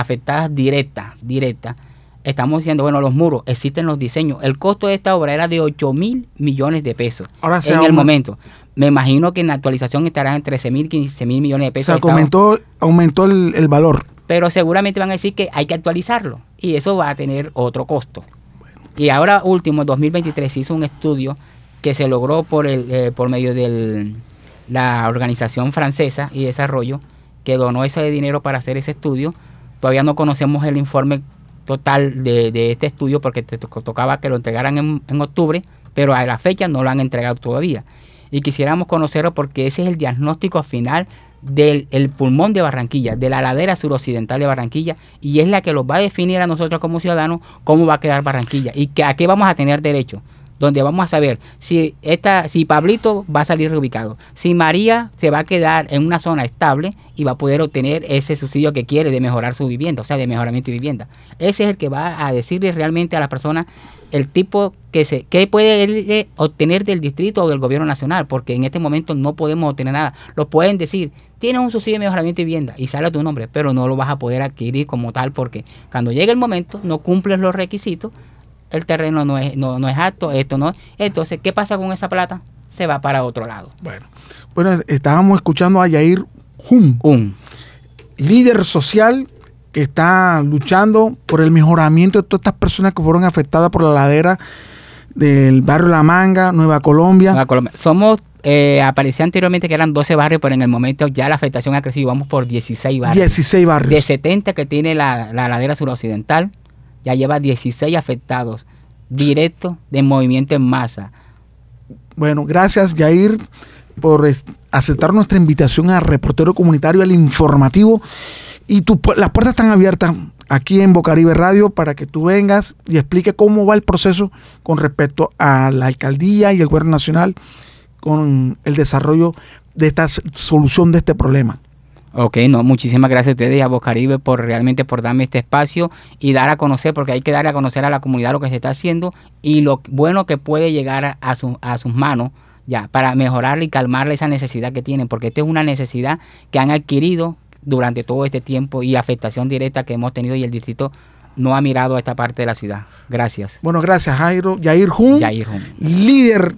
afectadas directas, directas. Estamos diciendo, bueno, los muros, existen los diseños. El costo de esta obra era de 8 mil millones de pesos Ahora en el momento. Me imagino que en la actualización estará en 13 mil, 15 mil millones de O pesos. sea, Estado- aumentó, aumentó el, el valor. pero seguramente van a decir que hay que actualizarlo y eso va a tener otro costo. Y ahora último, en 2023 se hizo un estudio que se logró por el eh, por medio de la organización francesa y desarrollo que donó ese dinero para hacer ese estudio. Todavía no conocemos el informe total de, este estudio porque te to- tocaba que lo entregaran en, octubre, pero a la fecha no lo han entregado todavía. Y quisiéramos conocerlo porque ese es el diagnóstico final del el pulmón de Barranquilla, de la ladera suroccidental de Barranquilla, y es la que los va a definir a nosotros como ciudadanos cómo va a quedar Barranquilla y que a qué vamos a tener derecho. Donde vamos a saber si esta, si Pablito va a salir reubicado, si María se va a quedar en una zona estable y va a poder obtener ese subsidio que quiere de mejorar su vivienda, o sea, de mejoramiento de vivienda. Ese es el que va a decirle realmente a la persona el tipo que se que puede eh, obtener del distrito o del gobierno nacional, porque en este momento no podemos obtener nada. Lo pueden decir, tienes un subsidio de mejoramiento de vivienda y sale a tu nombre, pero no lo vas a poder adquirir como tal porque cuando llegue el momento no cumples los requisitos, el terreno no es no, no es apto, esto no. Entonces, ¿qué pasa con esa plata? Se va para otro lado. Bueno, bueno estábamos escuchando a Yair Hum, Un líder social que está luchando por el mejoramiento de todas estas personas que fueron afectadas por la ladera del barrio La Manga, Nueva Colombia. Nueva Colombia. Somos eh, aparecía anteriormente que eran 12 barrios, pero en el momento ya la afectación ha crecido. Vamos por 16 barrios. 16 barrios. De 70 que tiene la, la ladera suroccidental, ya lleva 16 afectados directos de movimiento en masa. Bueno, gracias Yair por aceptar nuestra invitación a reportero comunitario, al informativo. Y las puertas están abiertas aquí en Bocaribe Radio para que tú vengas y explique cómo va el proceso con respecto a la alcaldía y el gobierno nacional con el desarrollo de esta solución de este problema. Ok, no, muchísimas gracias a ustedes y a Bocaribe por realmente por darme este espacio y dar a conocer, porque hay que dar a conocer a la comunidad lo que se está haciendo y lo bueno que puede llegar a, su- a sus manos ya para mejorarle y calmarle esa necesidad que tienen, porque esta es una necesidad que han adquirido durante todo este tiempo y afectación directa que hemos tenido y el distrito no ha mirado a esta parte de la ciudad. Gracias. Bueno, gracias Jairo. Yair Jun, Yair Jun. líder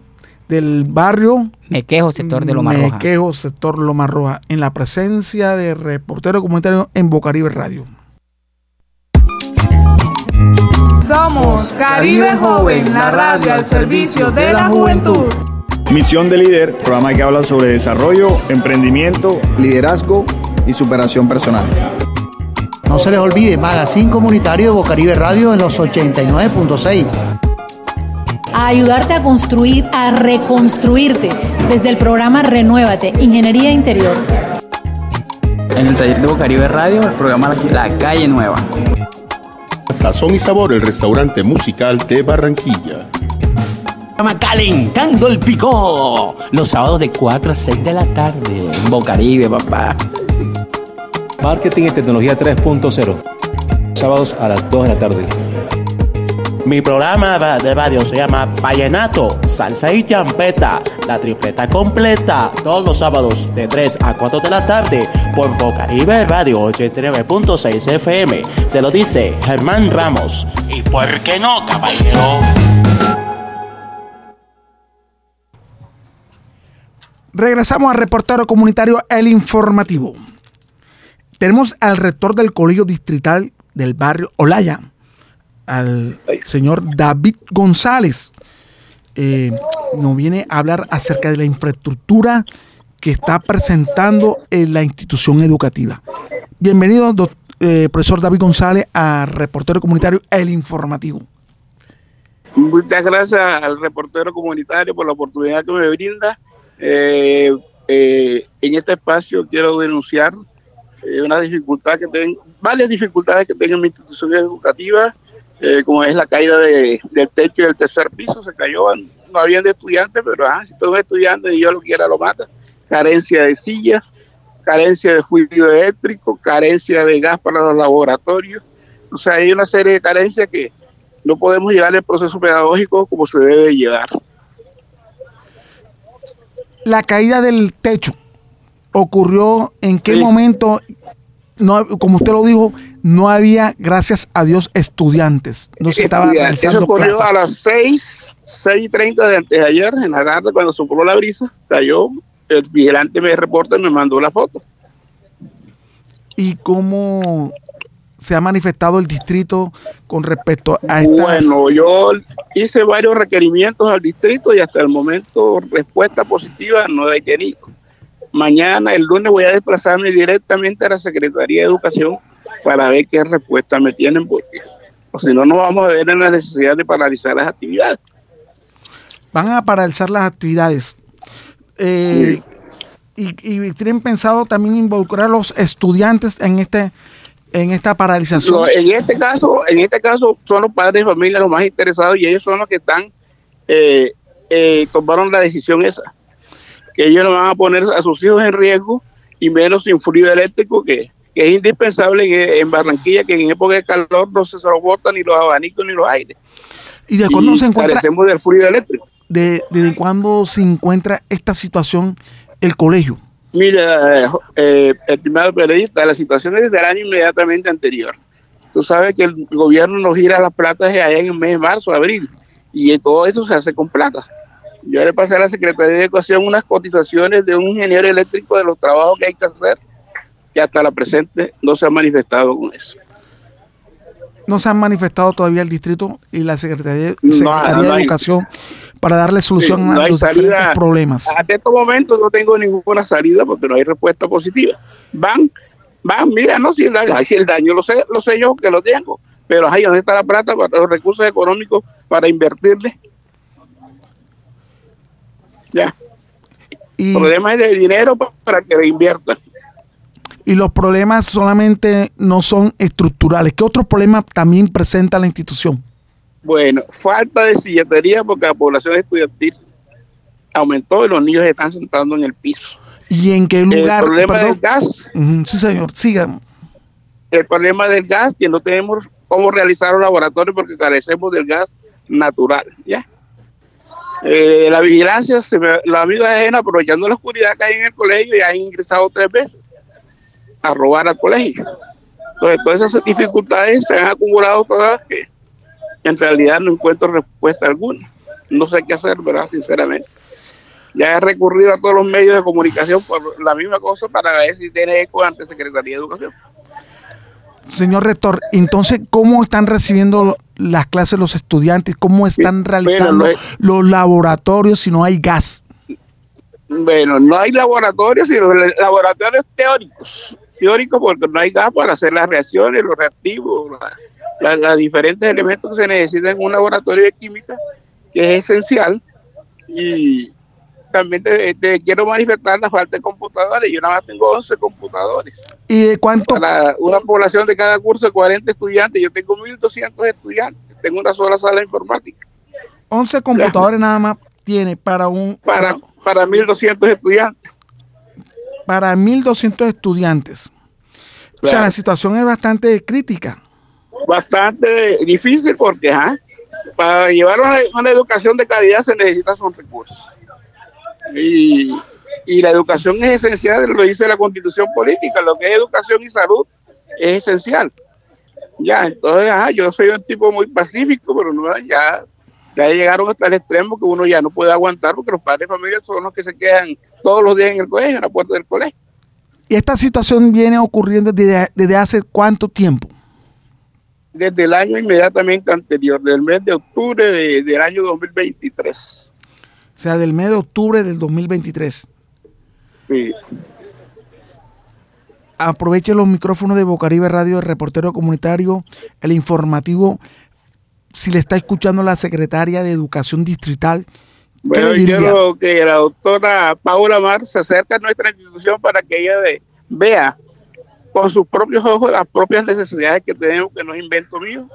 del barrio Me quejo, sector de Loma Roja. Mequejo, sector Loma Roja, en la presencia de reportero comunitario en Bocaribe Radio. Somos Caribe Joven, la radio al servicio de la juventud. Misión de Líder, programa que habla sobre desarrollo, emprendimiento, liderazgo y superación personal. No se les olvide, Magazine Comunitario de Bocaribe Radio en los 89.6. a ayudarte a construir, a reconstruirte desde el programa Renuévate, Ingeniería Interior. En el taller de Bocaribe Radio, el programa La Calle Nueva. Sazón y Sabor, el restaurante musical de Barranquilla. Programa Calentando el Picó. Los sábados de 4 a 6 de la tarde. En Bocaribe, papá. Marketing y Tecnología 3.0. Sábados a las 2 de la tarde. Mi programa de radio se llama Vallenato, Salsa y Champeta, la tripleta completa, todos los sábados de 3 a 4 de la tarde por Bocaribe Radio 89.6 FM. Te lo dice Germán Ramos. ¿Y por qué no, caballero? Regresamos al reportero comunitario El Informativo. Tenemos al rector del Colegio Distrital del barrio Olaya, al señor David González. Eh, nos viene a hablar acerca de la infraestructura que está presentando en la institución educativa. Bienvenido, doc- eh, profesor David González, a reportero comunitario El Informativo. Muchas gracias al reportero comunitario por la oportunidad que me brinda. Eh, eh, en este espacio quiero denunciar eh, una dificultad que tengo, varias dificultades que tengo en mi institución educativa, eh, como es la caída de- del techo del tercer piso, se cayó, no habían de estudiantes, pero ah, si todo un estudiante y yo lo quiera lo mata, carencia de sillas, carencia de fluido eléctrico, carencia de gas para los laboratorios, o sea, hay una serie de carencias que no podemos llevar el proceso pedagógico como se debe llevar. La caída del techo ocurrió en qué momento, no, como usted lo dijo, no había, gracias a Dios, estudiantes. No se estaba. Eso ocurrió clases. a las 6, 6 y 30 de antes de ayer, en la tarde, cuando sopló la brisa, cayó, el vigilante me reporta y me mandó la foto. ¿Y cómo se ha manifestado el distrito con respecto a estas... Bueno, yo hice varios requerimientos al distrito y hasta el momento respuesta positiva no he tenido. Mañana, el lunes, voy a desplazarme directamente a la Secretaría de Educación para ver qué respuesta me tienen, porque o si no, no vamos a ver en la necesidad de paralizar las actividades. van a paralizar las actividades. Eh, y, y tienen pensado también involucrar a los estudiantes en este en esta paralización. En este caso, en este caso son los padres de familia los más interesados y ellos son los que están eh, eh, tomaron la decisión esa, que ellos no van a poner a sus hijos en riesgo y menos sin fluido eléctrico que, que es indispensable en, en Barranquilla que en época de calor no se soportan ni los abanicos ni los aires. ¿Y de cuándo se encuentra? carecemos del fluido eléctrico. De, ¿Desde cuándo se encuentra esta situación el colegio? Mira, eh, eh, estimado periodista, la situación es desde el año inmediatamente anterior. Tú sabes que el gobierno nos gira las platas allá en el mes de marzo, abril, y todo eso se hace con plata. Yo le pasé a la Secretaría de Educación unas cotizaciones de un ingeniero eléctrico de los trabajos que hay que hacer, que hasta la presente no se ha manifestado con eso. No se han manifestado todavía el distrito y la Secretaría, No, Secretaría no de hay- Educación para darle solución no a los salida. diferentes problemas. Hasta estos momentos no tengo ninguna salida porque no hay respuesta positiva. Van, van, mira, no, si el daño, si el daño lo sé, lo sé yo que lo tengo, pero ahí donde está la plata, para los recursos económicos para invertirle. Ya. Y, El problema es de dinero pa- para que le inviertan. y los problemas solamente no son estructurales. ¿Qué otros problemas también presenta la institución? Bueno, falta de silletería porque la población estudiantil aumentó y los niños se están sentando en el piso. ¿Y en qué lugar? el problema Perdón. del gas, sí, señor, siga. el problema del gas, que no tenemos cómo realizar un laboratorio porque carecemos del gas natural, ¿ya? Eh, la vigilancia, se me, la amiga ajena, aprovechando la oscuridad que hay en el colegio, ya han ingresado tres veces a robar al colegio. Entonces, todas esas dificultades se han acumulado todas que en realidad no encuentro respuesta alguna. No sé qué hacer, ¿verdad? Sinceramente. Ya he recurrido a todos los medios de comunicación por la misma cosa para ver si tiene eco ante Secretaría de Educación. Señor rector, entonces, ¿cómo están recibiendo las clases los estudiantes? ¿Cómo están realizando no los laboratorios si no hay gas? Bueno, no hay laboratorios, sino la- laboratorios teóricos. Teóricos porque no hay gas para hacer las reacciones, los reactivos, los diferentes elementos que se necesitan en un laboratorio de química, que es esencial. Y también te, te quiero manifestar la falta de computadores. Yo nada más tengo 11 computadores. ¿Y de cuánto? Para una población de cada curso de 40 estudiantes, yo tengo 1.200 estudiantes. Tengo una sola sala de informática. 11 computadores nada más tiene para un Para, para 1.200 estudiantes. para 1200 estudiantes. O sea, la situación es bastante crítica. bastante difícil porque para llevar una, una educación de calidad se necesitan son recursos. Y, y la educación es esencial, lo dice la constitución política, lo que es educación y salud es esencial. Ya, entonces, ajá, yo soy un tipo muy pacífico, pero no, ya, ya llegaron hasta el extremo que uno ya no puede aguantar porque los padres de familia son los que se quedan todos los días en el colegio, en la puerta del colegio. Y esta situación viene ocurriendo desde, desde hace cuánto tiempo. Desde el año inmediatamente anterior, del mes de octubre de- del año 2023. O sea, del mes de octubre del 2023. Sí. aproveche los micrófonos de Bocaribe Radio, el reportero comunitario, el informativo. Si le está escuchando la secretaria de Educación Distrital, ¿qué Bueno, le yo diría? quiero que la doctora Paula Mar se acerque a nuestra institución para que ella ve- vea con sus propios ojos las propias necesidades que tenemos, que no es invento mío,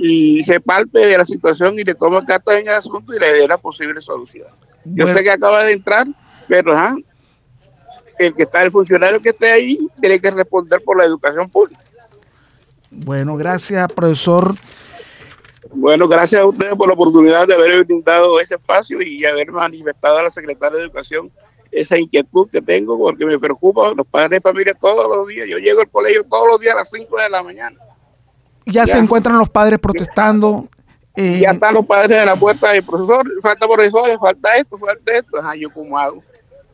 y se palpe de la situación y le toma cartas en el asunto y le dé la posible solución. Yo sé que acaba de entrar, pero el que está, el funcionario que esté ahí, tiene que responder por la educación pública. Bueno, gracias, profesor. Bueno, gracias a ustedes por la oportunidad de haber brindado ese espacio y haber manifestado a la secretaria de Educación esa inquietud que tengo porque me preocupa los padres de familia todos los días. Yo llego al colegio todos los días a las 5 de la mañana. Ya, se encuentran los padres protestando. eh, Ya están los padres de la puerta del profesor, falta profesores, falta esto, falta esto. Ajá, ¿yo cómo hago?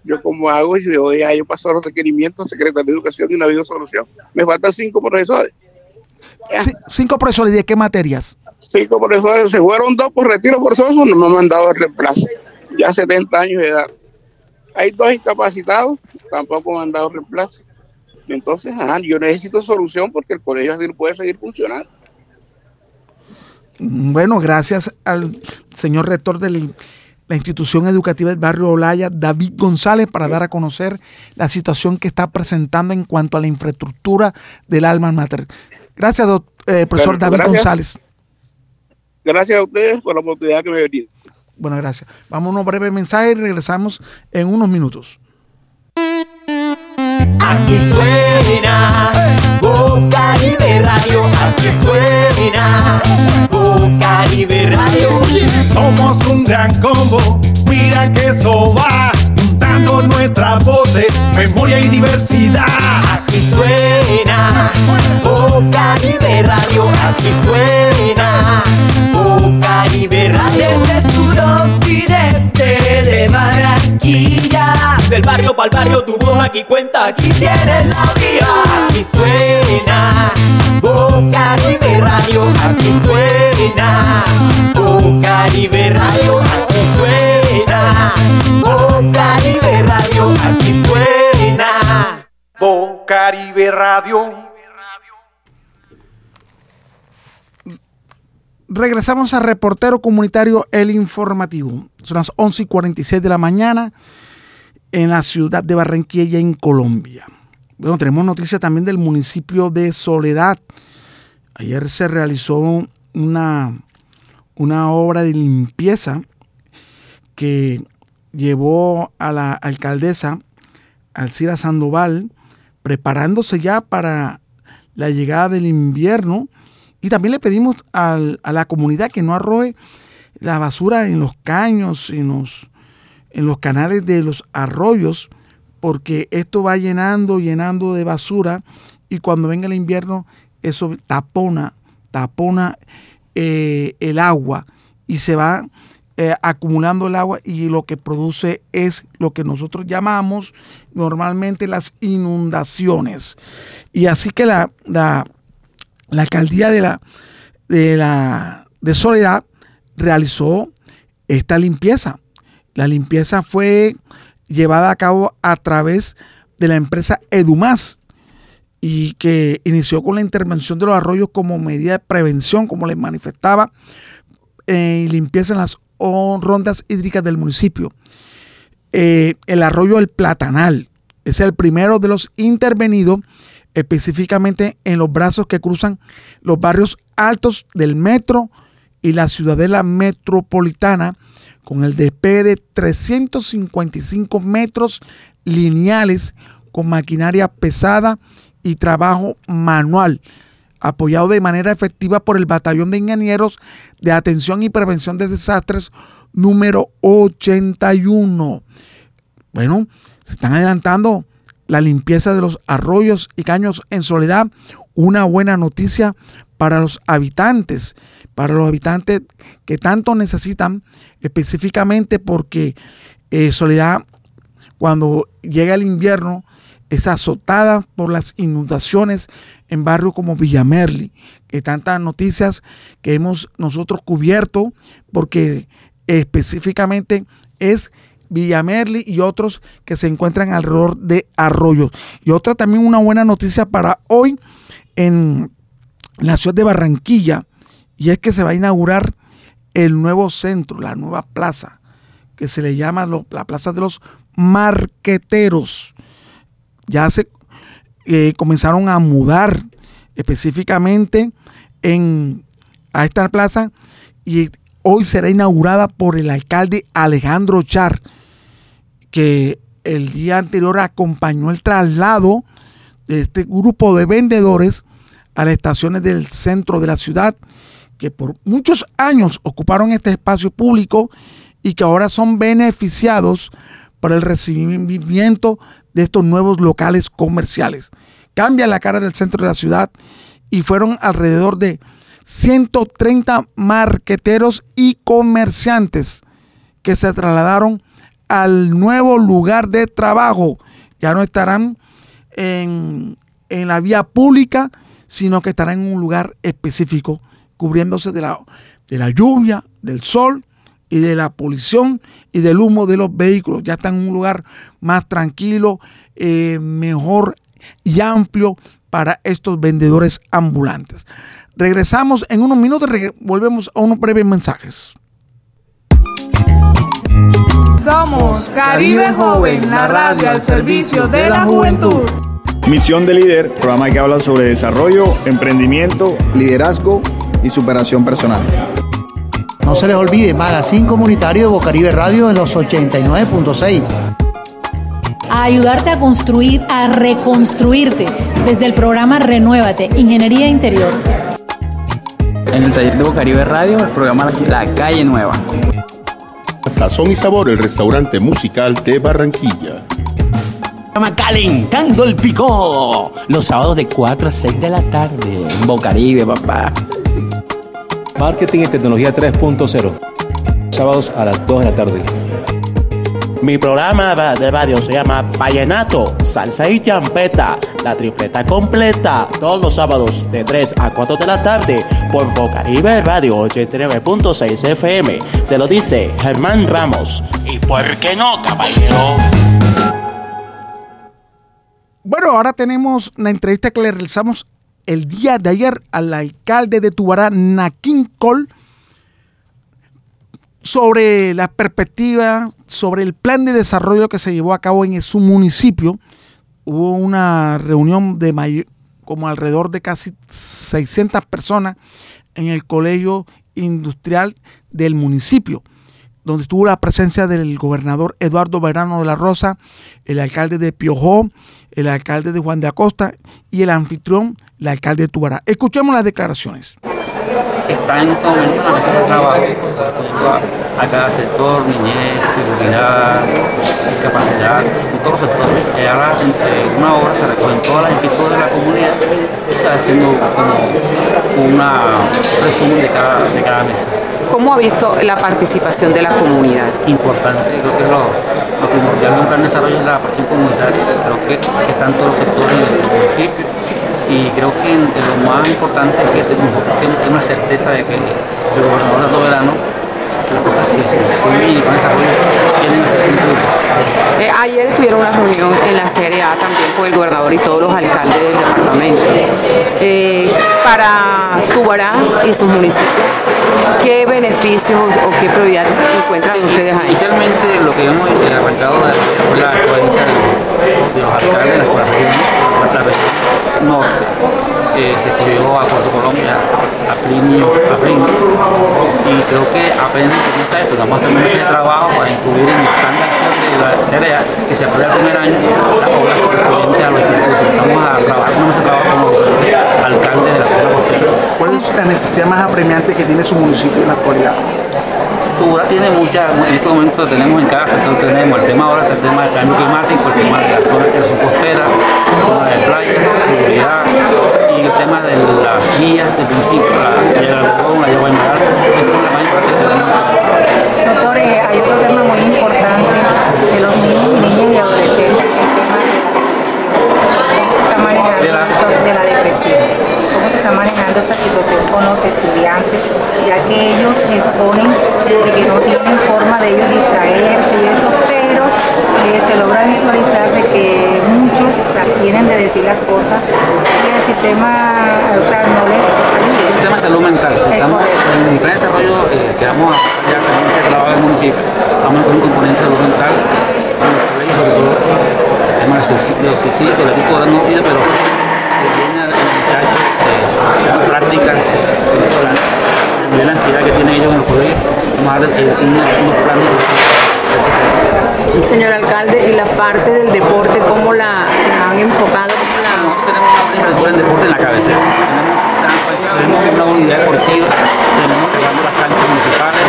¿Yo cómo hago? Y yo, ya yo paso los requerimientos, secretaria de Educación y no ha habido solución. Me faltan cinco profesores. ci- cinco profesores, ¿y ¿de qué materias? cinco profesores, se fueron dos por retiro forzoso, no me han mandado el reemplazo. Ya 70 años de edad. Hay dos incapacitados, tampoco me han dado reemplazo. Entonces, ajá, yo necesito solución porque el colegio así puede seguir funcionando. Bueno, gracias al señor rector de la institución educativa del barrio Olaya, David González, para dar a conocer la situación que está presentando en cuanto a la infraestructura del alma mater. Gracias, doc- eh, profesor David gracias. González. Gracias a ustedes por la oportunidad que me brindan. Bueno, gracias. Vamos a unos breves mensajes y regresamos en unos minutos. Aquí suena Bocaribe Radio, aquí suena Bocaribe Radio. Somos un gran combo, mira que eso va, juntando nuestras voces, memoria y diversidad. Aquí suena Bocaribe Radio, aquí suena Bocaribe Radio. Desde suroccidente de Barranquilla. Del barrio pa'l barrio tu voz aquí cuenta, aquí tienes la vía. Aquí suena Bocaribe Radio, aquí suena Bocaribe Radio, aquí suena Bocaribe Radio, aquí suena Bocaribe Radio. Regresamos a Reportero Comunitario El Informativo. Son las 11 y 46 de la mañana en la ciudad de Barranquilla, en Colombia. Bueno, tenemos noticia también del municipio de Soledad. Ayer se realizó una, una obra de limpieza que llevó a la alcaldesa Alcira Sandoval preparándose ya para la llegada del invierno y también le pedimos a la comunidad que no arroje la basura en los caños, en los, en los canales de los arroyos, porque esto va llenando, llenando de basura y cuando venga el invierno eso tapona, tapona eh, el agua y se va eh, acumulando el agua y lo que produce es lo que nosotros llamamos normalmente las inundaciones. Y así que la, la alcaldía de la, de la de Soledad realizó esta limpieza. La limpieza fue llevada a cabo a través de la empresa Edumas y que inició con la intervención de los arroyos como medida de prevención, como les manifestaba, eh, y limpieza en las rondas hídricas del municipio. Eh, el arroyo El Platanal es el primero de los intervenidos específicamente en los brazos que cruzan los barrios altos del metro y la ciudadela metropolitana con el despegue de 355 metros lineales con maquinaria pesada y trabajo manual, apoyado de manera efectiva por el Batallón de Ingenieros de Atención y Prevención de Desastres número 81. Bueno, se están adelantando la limpieza de los arroyos y caños en soledad. Una buena noticia para los habitantes, para los habitantes que tanto necesitan, específicamente porque eh, Soledad, cuando llega el invierno, es azotada por las inundaciones en barrios como Villamerli, que tantas noticias que hemos nosotros cubierto, porque específicamente es Villamerli y otros que se encuentran alrededor de arroyos. Y otra también una buena noticia para hoy en la ciudad de Barranquilla y es que se va a inaugurar el nuevo centro, la nueva plaza, que se le llama la Plaza de los Marqueteros. Ya se eh, comenzaron a mudar específicamente en, a esta plaza y hoy será inaugurada por el alcalde Alejandro Char, que el día anterior acompañó el traslado de este grupo de vendedores a las estaciones del centro de la ciudad, que por muchos años ocuparon este espacio público y que ahora son beneficiados por el recibimiento de estos nuevos locales comerciales. Cambia la cara del centro de la ciudad y fueron alrededor de 130 marqueteros y comerciantes que se trasladaron al nuevo lugar de trabajo. Ya no estarán en, en la vía pública, sino que estarán en un lugar específico, cubriéndose de la, de la lluvia, del sol y de la polución y del humo de los vehículos. Ya están en un lugar más tranquilo, eh, mejor y amplio para estos vendedores ambulantes. Regresamos en unos minutos, volvemos a unos breves mensajes. Somos Caribe Joven, la radio al servicio de la juventud. Misión de Líder, programa que habla sobre desarrollo, emprendimiento, liderazgo y superación personal. No se les olvide, Magazine Comunitario de Bocaribe Radio en los 89.6. A ayudarte a construir, a reconstruirte desde el programa Renuévate, Ingeniería Interior. En el taller de Bocaribe Radio, el programa La Calle Nueva. Sazón y sabor, el restaurante musical de Barranquilla. Programa Calentando el Picó. Los sábados de 4 a 6 de la tarde. En Bocaribe, papá. Marketing y tecnología 3.0. Sábados a las 2 de la tarde. Mi programa de radio se llama Vallenato, Salsa y Champeta, la tripleta completa, todos los sábados de 3 a 4 de la tarde por Bocaribe Radio 89.6 FM. Te lo dice Germán Ramos. ¿Y por qué no, caballero? Bueno, ahora tenemos la entrevista que le realizamos el día de ayer al alcalde de Tubará, Naquín Col, sobre la perspectiva, sobre el plan de desarrollo que se llevó a cabo en su municipio. Hubo una reunión de may- como alrededor de casi 600 personas en el colegio industrial del municipio, donde estuvo la presencia del gobernador Eduardo Verano de la Rosa, el alcalde de Piojó, el alcalde de Juan de Acosta y el anfitrión, el alcalde de Tubará. Escuchemos las declaraciones. está en este momento en la mesa de trabajo a, cada sector, niñez, seguridad, discapacidad, en todos los sectores. Y ahora entre una hora se recogen todas las inquietudes de la comunidad y se va haciendo como una resumen de cada, de cada mesa. ¿Cómo ha visto la participación de la comunidad? Importante, creo que lo, lo primordial de un plan de desarrollo es la participación comunitaria, creo que están todos los sectores del municipio y creo que lo más importante es que nosotros tenemos una certeza de que el gobernador las cosas que se construyen y con desarrollo tienen que ser cumplidas. Eh, ayer tuvieron una reunión en la Serie A también con el gobernador y todos los alcaldes del departamento. Eh, para Tubará y sus municipios, ¿qué beneficios o qué prioridad encuentran ustedes ahí? Inicialmente lo que hemos eh, arrancado fue la experiencia de, los alcaldes de la región, la región norte. Eh, se estudió a Puerto Colombia, a Plinio, a Plinio, y creo que apenas comienza esto, un mes de trabajo para incluir en el plan de la CREA, que se aprueba el primer año, las obras correspondientes a los institutos. Vamos a trabajar mes de trabajo como alcalde de la costera. ¿Cuál es la necesidad más apremiante que tiene su municipio en la actualidad? Tiene muchas, en este momento tenemos en cada sector, tenemos el tema ahora, el tema del cambio climático, el tema de la zona de costera, zona de playa, seguridad y el tema de las guías del municipio, la guía del algodón, la yagua esa es la que tenemos. Doctor, eh, hay otro tema muy importante de los niños, niñas y adolescentes, está manejando esta situación con los estudiantes, ya que ellos exponen de que no tienen forma de ellos distraerse y eso, pero eh, se logra visualizar de que muchos la de decir las cosas y el sistema, o sea, no les tema de salud mental, estamos en el plan de desarrollo eh, que vamos a ya también se del municipio, vamos a un componente de salud mental, sobre todo el tema del suicidio, el equipo ahora no pero prácticas, la, la ansiedad que tienen ellos en dar eh, una- unos planes Señor alcalde, y la parte del deporte, ¿cómo la, la han enfocado? ¿Cómo la... tenemos una unidad de deporte en la cabecera. Tenemos, una unidad deportiva, tenemos que las canchas municipales,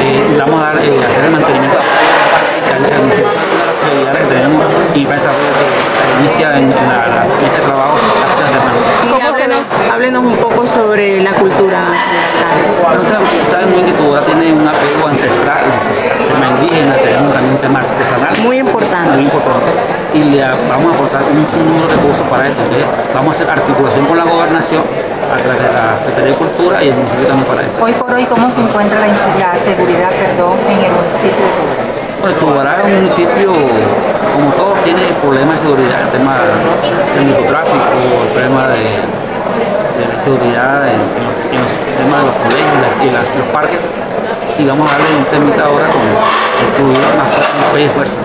eh, vamos a dar, eh, hacer el mantenimiento de de las prioridades que tenemos y para desarrollo que inicia en, en la, de trabajo semana. Y háblenos, háblenos un poco sobre la cultura, señor alcalde. Pero usted sabe muy bien que Tubora tiene un apego ancestral, tema indígena, tenemos también un tema artesanal. Muy importante. Muy importante. Y le vamos a aportar un, un número de recursos para esto. ¿sí? Vamos a hacer articulación con la gobernación a través de la Secretaría de Cultura y el municipio también para eso. Hoy por hoy, ¿cómo se encuentra la, la seguridad perdón, en el municipio de Tubara? Bueno, Tubará es un municipio, como todos, tiene problemas de seguridad, el tema del microtráfico, el problema de, la seguridad en, los, temas de los colegios y, las- los parques. Y vamos a darle un temita ahora con incluir más fuerza.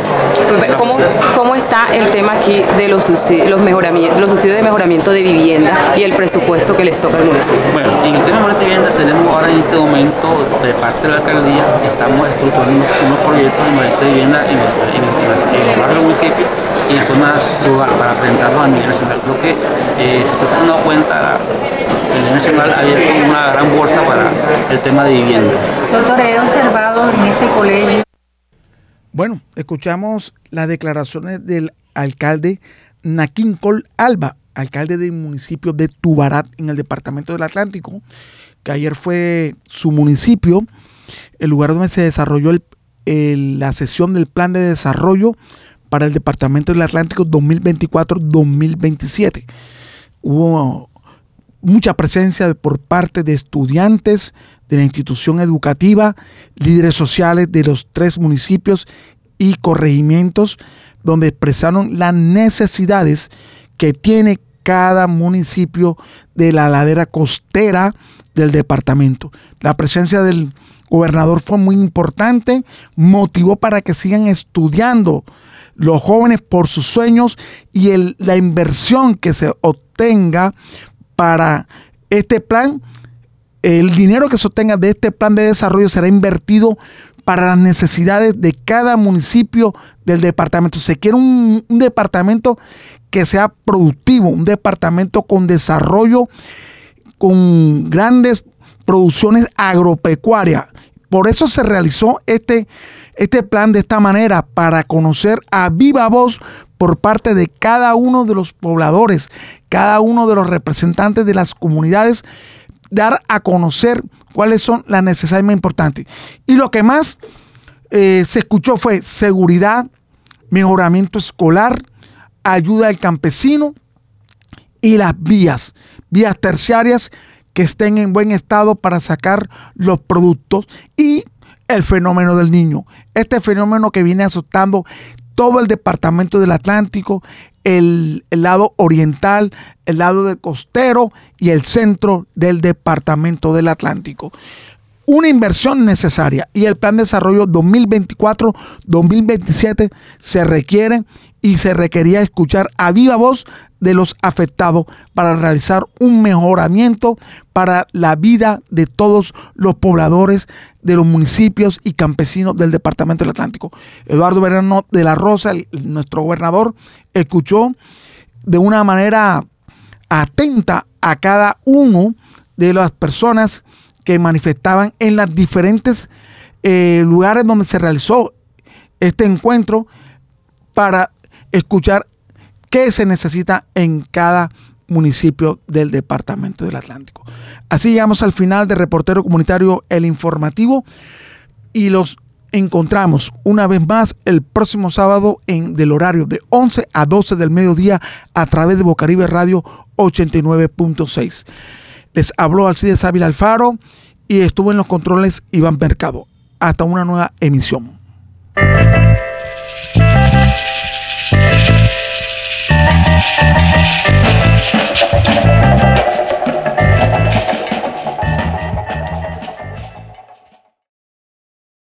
¿Cómo, ¿Cómo está el tema aquí de los subsidios, los, mejoramientos, los subsidios de mejoramiento de vivienda y el presupuesto que les toca al municipio? Bueno, en el tema de vivienda tenemos ahora en este momento, de parte de la alcaldía, estamos estructurando unos, unos proyectos de mejoramiento de vivienda en, los- en, el barrio del municipio y en zonas rurales para presentarlos a nivel nacional. Creo que eh, se está dando cuenta la, a nivel nacional ha abierto una gran bolsa para el tema de vivienda. Doctor, he observado en este colegio Bueno, escuchamos las declaraciones del alcalde Naquín Col Alba, alcalde del municipio de Tubarat en el departamento del Atlántico, que ayer fue su municipio, el lugar donde se desarrolló el- la sesión del plan de desarrollo para el departamento del Atlántico 2024-2027. Hubo mucha presencia por parte de estudiantes de la institución educativa, líderes sociales de los tres municipios y corregimientos, donde expresaron las necesidades que tiene cada municipio de la ladera costera del departamento. La presencia del gobernador fue muy importante, motivó para que sigan estudiando los jóvenes por sus sueños y el- la inversión que se obtenga para este plan, el dinero que se obtenga de este plan de desarrollo será invertido para las necesidades de cada municipio del departamento. Se quiere un, un departamento que sea productivo, un departamento con desarrollo, con grandes producciones agropecuarias. Por eso se realizó este, este plan de esta manera, para conocer a viva voz por parte de cada uno de los pobladores, cada uno de los representantes de las comunidades, dar a conocer cuáles son las necesidades más importantes. Y lo que más eh, se escuchó fue seguridad, mejoramiento escolar, ayuda al campesino y las vías, vías terciarias que estén en buen estado para sacar los productos y el fenómeno del niño. Este fenómeno que viene azotando todo el departamento del Atlántico, el, lado oriental, el lado del costero y el centro del departamento del Atlántico. Una inversión necesaria y el plan de desarrollo 2024-2027 se requiere y se requería escuchar a viva voz de los afectados para realizar un mejoramiento para la vida de todos los pobladores de los municipios y campesinos del Departamento del Atlántico. Eduardo Verano de la Rosa, nuestro gobernador, escuchó de una manera atenta a cada uno de las personas que manifestaban en los diferentes eh, lugares donde se realizó este encuentro para escuchar qué se necesita en cada municipio del departamento del Atlántico. Así llegamos al final de Reportero Comunitario El Informativo y los encontramos una vez más el próximo sábado en del horario de 11 a 12 del mediodía a través de Bocaribe Radio 89.6. Les habló Alcides Ávila Alfaro y estuvo en los controles Iván Mercado. Hasta una nueva emisión.